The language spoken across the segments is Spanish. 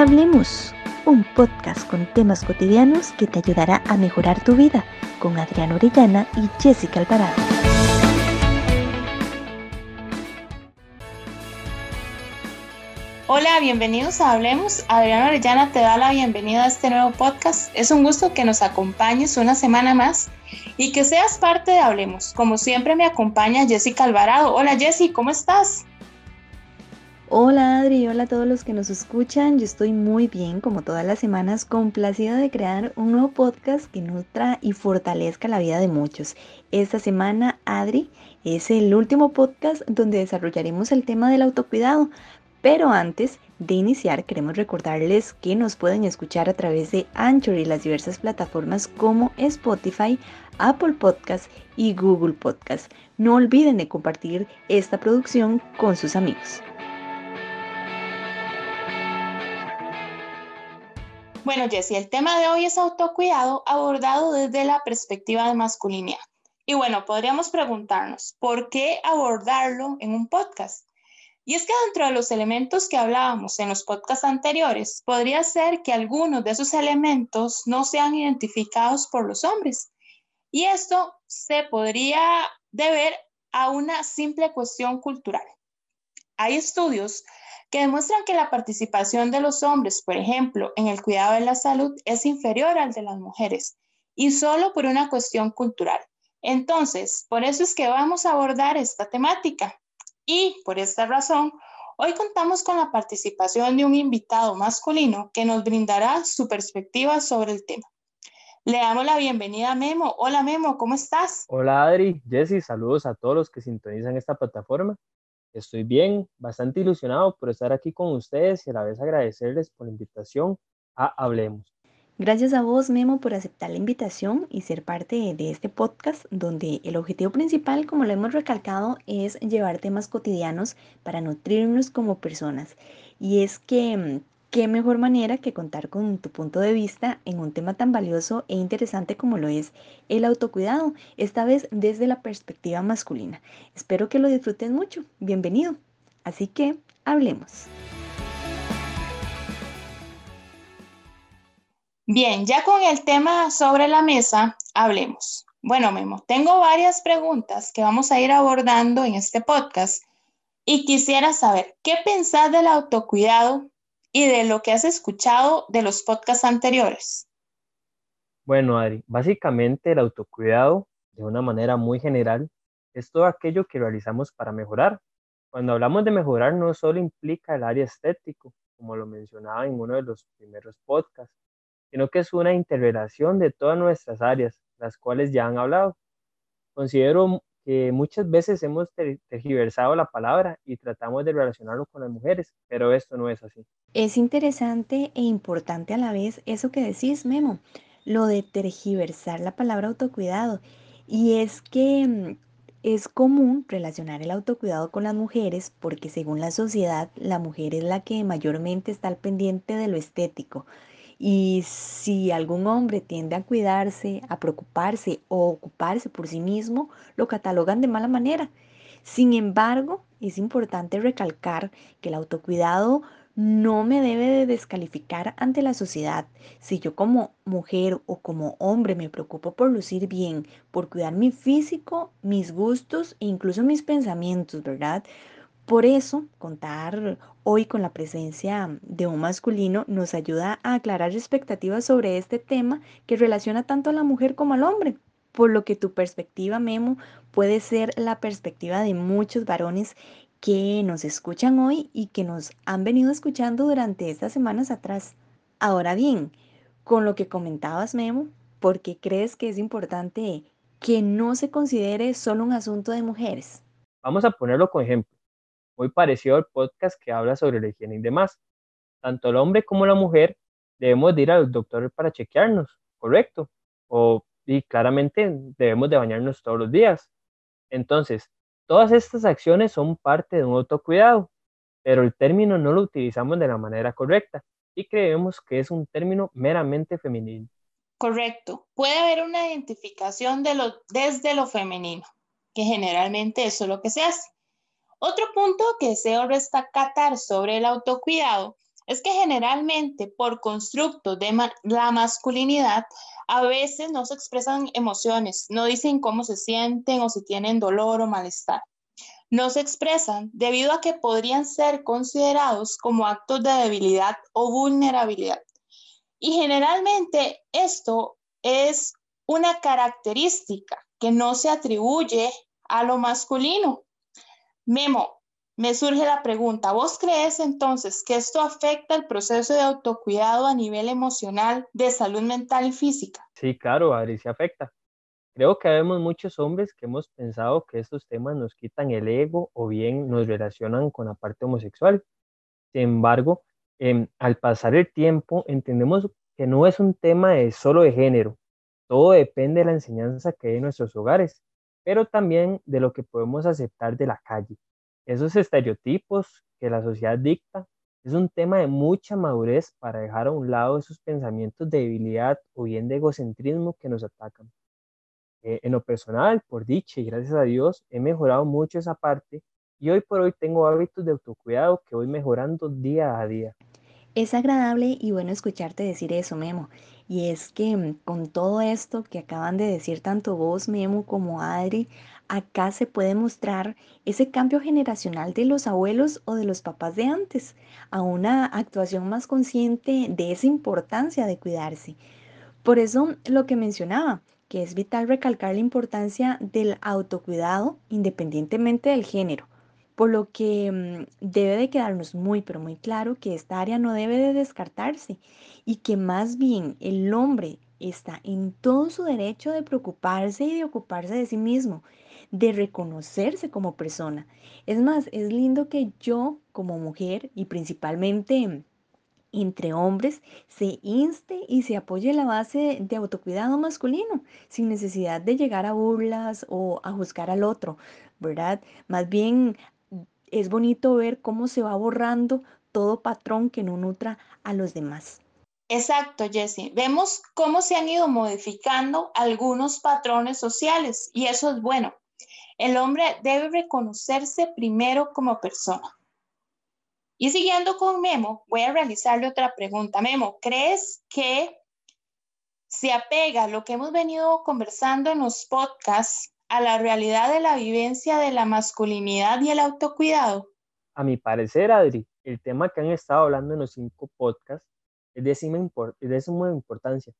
Hablemos, un podcast con temas cotidianos que te ayudará a mejorar tu vida con Adriana Orellana y Jessica Alvarado. Hola, bienvenidos a Hablemos. Adriana Orellana te da la bienvenida a este nuevo podcast. Es un gusto que nos acompañes una semana más y que seas parte de Hablemos. Como siempre me acompaña Jessica Alvarado. Hola Jessy, ¿cómo estás? Hola Adri, hola a todos los que nos escuchan. Yo estoy muy bien, como todas las semanas, complacida de crear un nuevo podcast que nutra y fortalezca la vida de muchos. Esta semana, Adri, es el último podcast donde desarrollaremos el tema del autocuidado. Pero antes de iniciar, queremos recordarles que nos pueden escuchar a través de Anchor y las diversas plataformas como Spotify, Apple Podcast y Google Podcast. No olviden de compartir esta producción con sus amigos. Bueno, Jessie, el tema de hoy es autocuidado abordado desde la perspectiva de masculinidad. Y bueno, podríamos preguntarnos, ¿por qué abordarlo en un podcast? Y es que dentro de los elementos que hablábamos en los podcasts anteriores, podría ser que algunos de esos elementos no sean identificados por los hombres. Y esto se podría deber a una simple cuestión cultural. Hay estudios que demuestran que la participación de los hombres, por ejemplo, en el cuidado de la salud es inferior al de las mujeres y solo por una cuestión cultural. Entonces, por eso es que vamos a abordar esta temática. Y por esta razón, hoy contamos con la participación de un invitado masculino que nos brindará su perspectiva sobre el tema. Le damos la bienvenida a Memo. Hola Memo, ¿cómo estás? Hola Adri, Jesse, saludos a todos los que sintonizan esta plataforma. Estoy bien, bastante ilusionado por estar aquí con ustedes y a la vez agradecerles por la invitación a Hablemos. Gracias a vos, Memo, por aceptar la invitación y ser parte de este podcast, donde el objetivo principal, como lo hemos recalcado, es llevar temas cotidianos para nutrirnos como personas. Y es que mm, qué mejor manera que contar con tu punto de vista en un tema tan valioso e interesante como lo es el autocuidado, esta vez desde la perspectiva masculina. Espero que lo disfrutes mucho. Bienvenido. Así que hablemos. Bien, ya con el tema sobre la mesa, hablemos. Bueno, Memo, tengo varias preguntas que vamos a ir abordando en este podcast y quisiera saber, ¿qué pensás del autocuidado y de lo que has escuchado de los podcasts anteriores. Bueno, Adri, básicamente el autocuidado, de una manera muy general, es todo aquello que realizamos para mejorar. Cuando hablamos de mejorar, no solo implica el área estético, como lo mencionaba en uno de los primeros podcasts, sino que es una interrelación de todas nuestras áreas, las cuales ya han hablado. Considero que muchas veces hemos tergiversado la palabra y tratamos de relacionarlo con las mujeres, pero esto no es así. Es interesante e importante a la vez eso que decís, Memo, lo de tergiversar la palabra autocuidado. Y es que mm, es común relacionar el autocuidado con las mujeres porque según la sociedad la mujer es la que mayormente está al pendiente de lo estético, y si algún hombre tiende a cuidarse, a preocuparse o ocuparse por sí mismo, lo catalogan de mala manera. Sin embargo, es importante recalcar que el autocuidado no me debe de descalificar ante la sociedad. Si yo como mujer o como hombre me preocupo por lucir bien, por cuidar mi físico, mis gustos e incluso mis pensamientos, ¿verdad? Por eso, contar hoy con la presencia de un masculino nos ayuda a aclarar expectativas sobre este tema que relaciona tanto a la mujer como al hombre. Por lo que tu perspectiva, Memo, puede ser la perspectiva de muchos varones que nos escuchan hoy y que nos han venido escuchando durante estas semanas atrás. Ahora bien, con lo que comentabas, Memo, ¿por qué crees que es importante que no se considere solo un asunto de mujeres? Vamos a ponerlo con ejemplo muy parecido al podcast que habla sobre la higiene y demás. Tanto el hombre como la mujer debemos de ir al doctor para chequearnos, ¿correcto? O y claramente debemos de bañarnos todos los días. Entonces, todas estas acciones son parte de un autocuidado, pero el término no lo utilizamos de la manera correcta y creemos que es un término meramente femenino. Correcto. Puede haber una identificación de lo, desde lo femenino, que generalmente eso es lo que se hace. Otro punto que deseo destacar sobre el autocuidado es que generalmente por constructo de la masculinidad, a veces no se expresan emociones, no dicen cómo se sienten o si tienen dolor o malestar. No se expresan debido a que podrían ser considerados como actos de debilidad o vulnerabilidad. Y generalmente esto es una característica que no se atribuye a lo masculino. Memo, me surge la pregunta, ¿vos crees entonces que esto afecta el proceso de autocuidado a nivel emocional, de salud mental y física? Sí, claro, Adri, sí afecta. Creo que vemos muchos hombres que hemos pensado que estos temas nos quitan el ego o bien nos relacionan con la parte homosexual. Sin embargo, em, al pasar el tiempo entendemos que no es un tema de solo de género. Todo depende de la enseñanza que hay en nuestros hogares, pero también de lo que podemos aceptar de la calle esos estereotipos que la sociedad dicta es un tema de mucha madurez para dejar a un lado esos pensamientos de debilidad o bien de egocentrismo que nos atacan. Eh, en lo personal, por dicha y gracias a Dios, he mejorado mucho esa parte y hoy por hoy tengo hábitos de autocuidado que voy mejorando día a día. Es agradable y bueno escucharte decir eso, Memo. Y es que mm, con todo esto que acaban de decir tanto vos, Memo, como Adri, acá se puede mostrar ese cambio generacional de los abuelos o de los papás de antes a una actuación más consciente de esa importancia de cuidarse. Por eso lo que mencionaba, que es vital recalcar la importancia del autocuidado independientemente del género, por lo que mm, debe de quedarnos muy pero muy claro que esta área no debe de descartarse y que más bien el hombre está en todo su derecho de preocuparse y de ocuparse de sí mismo de reconocerse como persona. Es más, es lindo que yo como mujer y principalmente entre hombres se inste y se apoye la base de autocuidado masculino, sin necesidad de llegar a burlas o a juzgar al otro, ¿verdad? Más bien es bonito ver cómo se va borrando todo patrón que no nutra a los demás. Exacto, Jessie. Vemos cómo se han ido modificando algunos patrones sociales y eso es bueno. El hombre debe reconocerse primero como persona. Y siguiendo con Memo, voy a realizarle otra pregunta. Memo, ¿crees que se apega lo que hemos venido conversando en los podcasts a la realidad de la vivencia de la masculinidad y el autocuidado? A mi parecer, Adri, el tema que han estado hablando en los cinco podcasts es de suma, importancia.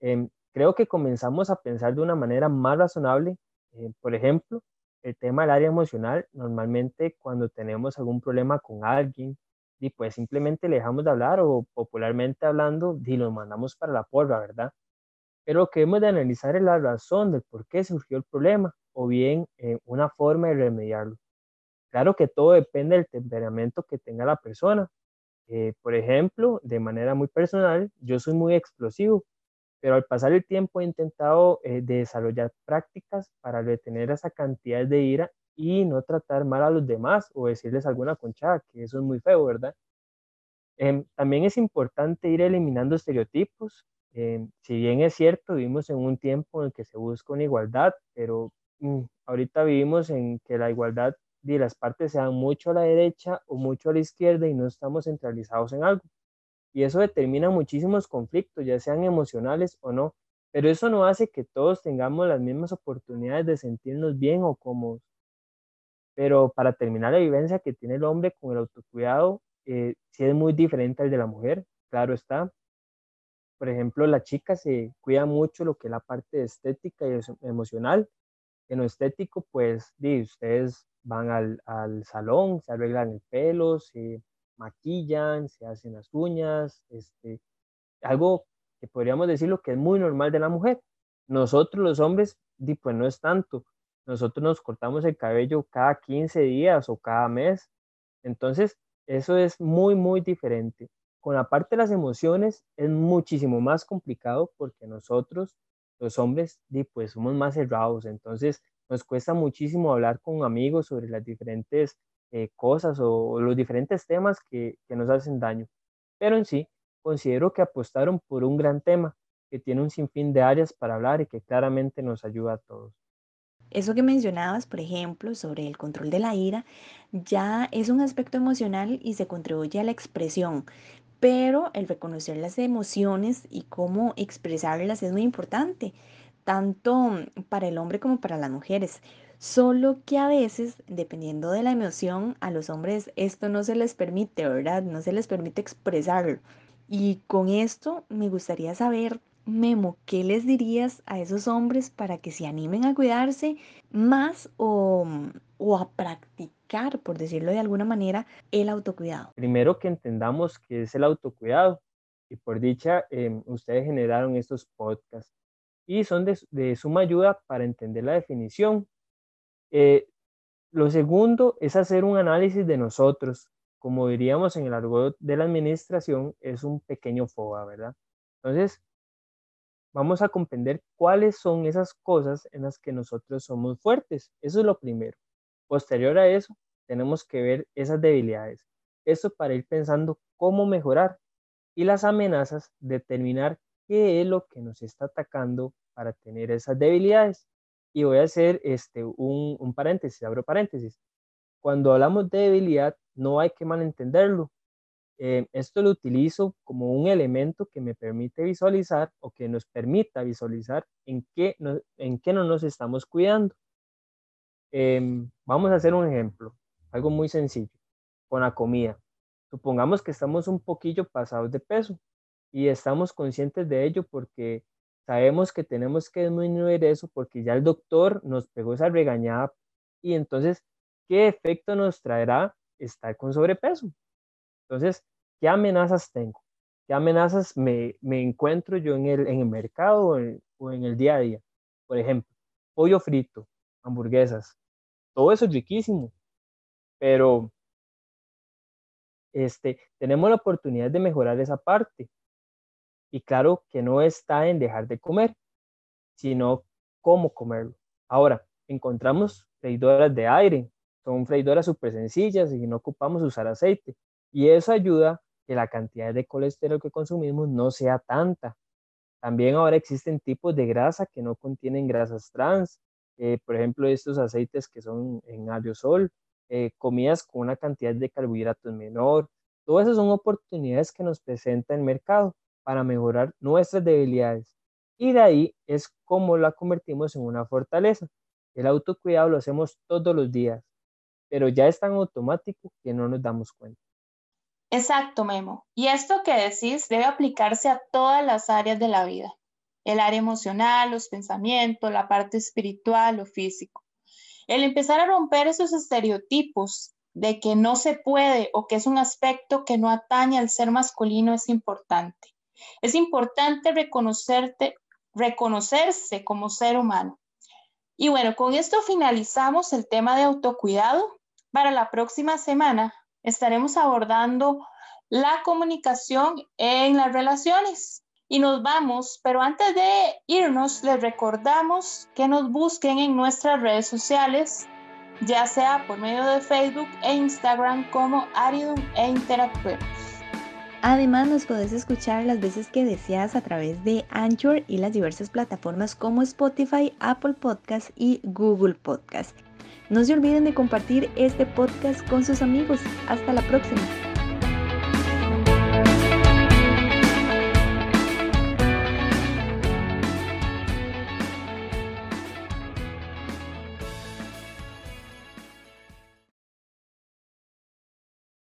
Em, creo que comenzamos a pensar de una manera más razonable eh, por ejemplo, el tema del área emocional, normalmente cuando tenemos algún problema con alguien, y pues simplemente le dejamos de hablar o popularmente hablando, y lo mandamos para la porra, ¿verdad? Lo que hemos de analizar la razón de por qué surgió el problema o bien eh, una forma de remediarlo. Claro que todo depende del temperamento que tenga la persona. Eh, por ejemplo, de manera muy personal, yo soy muy explosivo pero al pasar el tiempo he intentado eh, desarrollar prácticas para retener esa cantidad de ira y no tratar mal a los demás o decirles alguna conchada, que eso es muy feo, ¿verdad? Em, también es importante ir eliminando estereotipos. Em, si bien es cierto, vivimos en un tiempo en el que se busca una igualdad, pero mm, ahorita vivimos en que la igualdad de las partes sean mucho a la derecha o mucho a la izquierda y no estamos centralizados en algo y eso determina muchísimos conflictos, ya sean emocionales o no, pero eso no hace que todos tengamos las mismas oportunidades de sentirnos bien o cómodos. Pero para terminar la vivencia que tiene el hombre con el autocuidado, eh, sí es muy diferente al de la mujer, claro está. Por ejemplo, la chica se cuida mucho lo que es la parte estética y emocional. En lo estético, pues, ustedes van al, al salón, se arreglan el pelo, se maquillan, se hacen las uñas, este, algo que podríamos decirlo que es muy normal de la mujer. Nosotros los hombres, pues no es tanto. Nosotros nos cortamos el cabello cada 15 días o cada mes. Entonces, eso es muy, muy diferente. Con la parte de las emociones es muchísimo más complicado porque nosotros, los hombres, pues somos más cerrados. Entonces, nos cuesta muchísimo hablar con amigos sobre las diferentes eh, cosas o, los diferentes temas que, que nos hacen daño. Pero en sí, considero que apostaron por un gran tema que tiene un sinfín de áreas para hablar y que claramente nos ayuda a todos. Eso que mencionabas, por ejemplo, sobre el control de la ira, ya es un aspecto emocional y se contribuye a la expresión, pero el reconocer las emociones y cómo expresarlas es muy importante, tanto para el hombre como para las mujeres. Solo que a veces, dependiendo de la emoción, a los hombres esto no se les permite, ¿verdad? No se les permite expresarlo. Y con esto me gustaría saber, Memo, ¿qué les dirías a esos hombres para que se animen a cuidarse más o, o a practicar, por decirlo de alguna manera, el autocuidado? Primero que entendamos qué es el autocuidado. Y por dicha, em, ustedes generaron estos podcasts y son de, suma ayuda para entender la definición eh, lo segundo es hacer un análisis de nosotros. Como diríamos en el argot de la administración, es un pequeño FOBA, ¿verdad? Entonces, vamos a comprender cuáles son esas cosas en las que nosotros somos fuertes. Eso es lo primero. Posterior a eso, tenemos que ver esas debilidades. Esto para ir pensando cómo mejorar y las amenazas, determinar qué es lo que nos está atacando para tener esas debilidades. Y voy a hacer este, un, un paréntesis, abro paréntesis. Cuando hablamos de debilidad, no hay que malentenderlo. Eh, esto lo utilizo como un elemento que me permite visualizar o que nos permita visualizar en qué, no, en qué no nos estamos cuidando. Em, vamos a hacer un ejemplo, algo muy sencillo, con la comida. Supongamos que estamos un poquillo pasados de peso y estamos conscientes de ello porque sabemos que tenemos que disminuir eso porque ya el doctor nos pegó esa regañada y entonces, ¿qué efecto nos traerá estar con sobrepeso? Entonces, ¿qué amenazas tengo? ¿Qué amenazas me, encuentro yo en el, en el mercado o en, o en el día a día? Por ejemplo, pollo frito, hamburguesas, todo eso es riquísimo, pero este, tenemos la oportunidad de mejorar esa parte. Y claro que no está en dejar de comer, sino cómo comerlo. Ahora, encontramos freidoras de aire, son freidoras súper sencillas y no ocupamos usar aceite. Y eso ayuda que la cantidad de colesterol que consumimos no sea tanta. También ahora existen tipos de grasa que no contienen grasas trans, eh, por ejemplo, estos aceites que son en aerosol, eh, comidas con una cantidad de carbohidratos menor. Todas esas son oportunidades que nos presenta el mercado para mejorar nuestras debilidades. Y de ahí es como la convertimos en una fortaleza. El autocuidado lo hacemos todos los días, pero ya es tan automático que no nos damos cuenta. Exacto, Memo. Y esto que decís debe aplicarse a todas las áreas de la vida. El área emocional, los pensamientos, la parte espiritual o físico. El empezar a romper esos estereotipos de que no se puede o que es un aspecto que no atañe al ser masculino es importante. Es importante reconocerte, reconocerse como ser humano. Y bueno, con esto finalizamos el tema de autocuidado. Para la próxima semana estaremos abordando la comunicación en las relaciones. Y nos vamos, pero antes de irnos, les recordamos que nos busquen en nuestras redes sociales, ya sea por medio de Facebook e Instagram como Aridum e Interactuemos. Además, nos puedes escuchar las veces que deseas a través de Anchor y las diversas plataformas como Spotify, Apple Podcast y Google Podcast. No se olviden de compartir este podcast con sus amigos. Hasta la próxima.